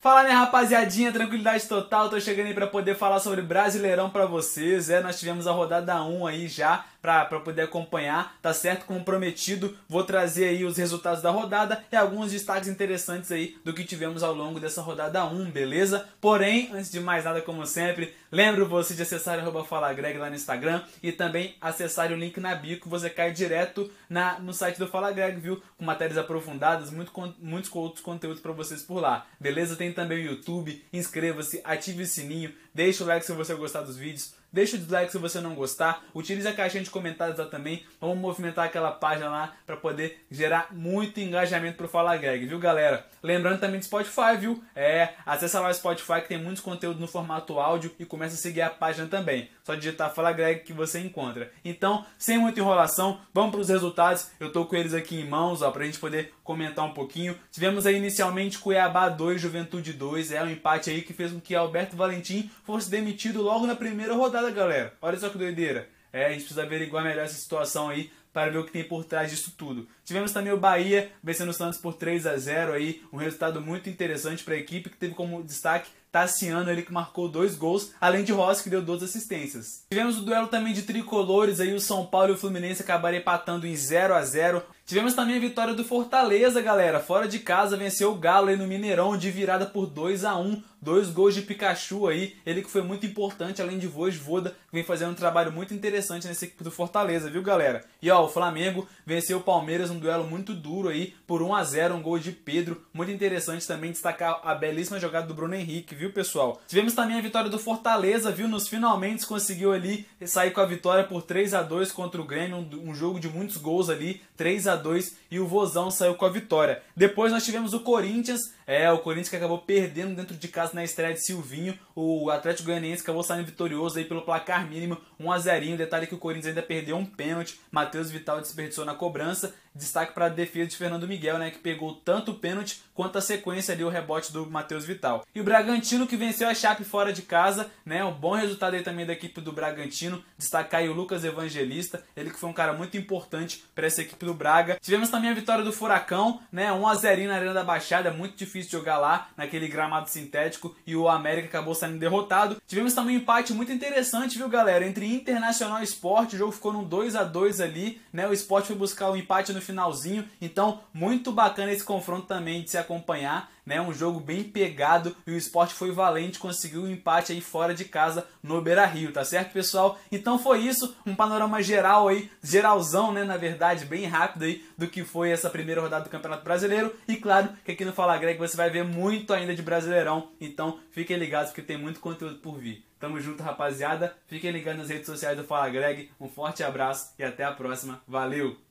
Fala minha rapaziadinha, tranquilidade total, tô chegando aí pra poder falar sobre Brasileirão pra vocês, é, nós tivemos a rodada 1 aí já pra poder acompanhar, tá certo? Como prometido, vou trazer aí os resultados da rodada e alguns destaques interessantes aí do que tivemos ao longo dessa rodada 1, beleza? Porém, antes de mais nada, como sempre, lembro você de acessar o FalaGreg lá no Instagram e também acessar o link na bio que você cai direto na, no site do Fala Greg, viu? Com matérias aprofundadas, muito, muitos outros conteúdos pra vocês por lá, beleza? Tem tem também o YouTube. Inscreva-se, ative o sininho, deixa o like se você gostar dos vídeos. Deixa o dislike se você não gostar. Utilize a caixinha de comentários lá também. Vamos movimentar aquela página lá para poder gerar muito engajamento pro Fala Greg, viu, galera? Lembrando também do Spotify, viu? É, acessa lá o Spotify que tem muitos conteúdos no formato áudio e começa a seguir a página também. Só digitar Fala Greg que você encontra. Então, sem muita enrolação, vamos para os resultados. Eu tô com eles aqui em mãos, ó, pra gente poder comentar um pouquinho. Tivemos aí inicialmente Cuiabá 2, Juventude 2. É um empate aí que fez com que Alberto Valentim fosse demitido logo na primeira rodada rodada, galera. Olha só que doideira. É, a gente precisa averiguar melhor essa situação aí para ver o que tem por trás disso tudo. Tivemos também o Bahia vencendo o Santos por 3 a 0 aí, um resultado muito interessante para a equipe que teve como destaque Tassiano, ele que marcou dois gols, além de Rossi que deu duas assistências. Tivemos o duelo também de tricolores aí, o São Paulo e o Fluminense acabaram empatando em 0 a 0 Tivemos também a vitória do Fortaleza, galera. Fora de casa, venceu o Galo aí no Mineirão de virada por 2 a 1 Dois gols de Pikachu aí. Ele que foi muito importante, além de Voda, que vem fazendo um trabalho muito interessante nessa equipe do Fortaleza, viu, galera? E ó, o Flamengo venceu o Palmeiras num duelo muito duro aí, por 1 a 0 um gol de Pedro. Muito interessante também destacar a belíssima jogada do Bruno Henrique, viu, pessoal? Tivemos também a vitória do Fortaleza, viu? Nos finalmente conseguiu ali sair com a vitória por 3 a 2 contra o Grêmio, um, um jogo de muitos gols ali, 3 a 2 e o Vozão saiu com a vitória. Depois nós tivemos o Corinthians, é, o Corinthians que acabou perdendo dentro de casa na estreia de Silvinho, o Atlético Goianiense acabou saindo vitorioso aí pelo placar mínimo, 1 a 0 Detalhe que o Corinthians ainda perdeu um pênalti, Matheus Vital desperdiçou na cobrança. Destaque para a defesa de Fernando Miguel, né, que pegou tanto o pênalti quanto a sequência ali o rebote do Matheus Vital. E o Bragantino que venceu a Chape fora de casa, né, um bom resultado aí também da equipe do Bragantino. Destacar aí o Lucas Evangelista, ele que foi um cara muito importante para essa equipe do Braga. Tivemos também a vitória do Furacão, né, 1 a 0 na Arena da Baixada, muito difícil jogar lá naquele gramado sintético e o América acabou saindo derrotado. Tivemos também um empate muito interessante, viu, galera, entre Internacional e Sport. O jogo ficou num 2 a 2 ali, né? O Sport foi buscar o empate no finalzinho. Então, muito bacana esse confronto também de se acompanhar né? Um jogo bem pegado e o esporte foi valente, conseguiu um empate aí fora de casa no Beira Rio, tá certo, pessoal? Então foi isso, um panorama geral aí, geralzão, né? Na verdade, bem rápido aí do que foi essa primeira rodada do Campeonato Brasileiro. E claro que aqui no Fala Greg você vai ver muito ainda de Brasileirão, então fiquem ligados porque tem muito conteúdo por vir. Tamo junto, rapaziada. Fiquem ligados nas redes sociais do Fala Greg. Um forte abraço e até a próxima. Valeu!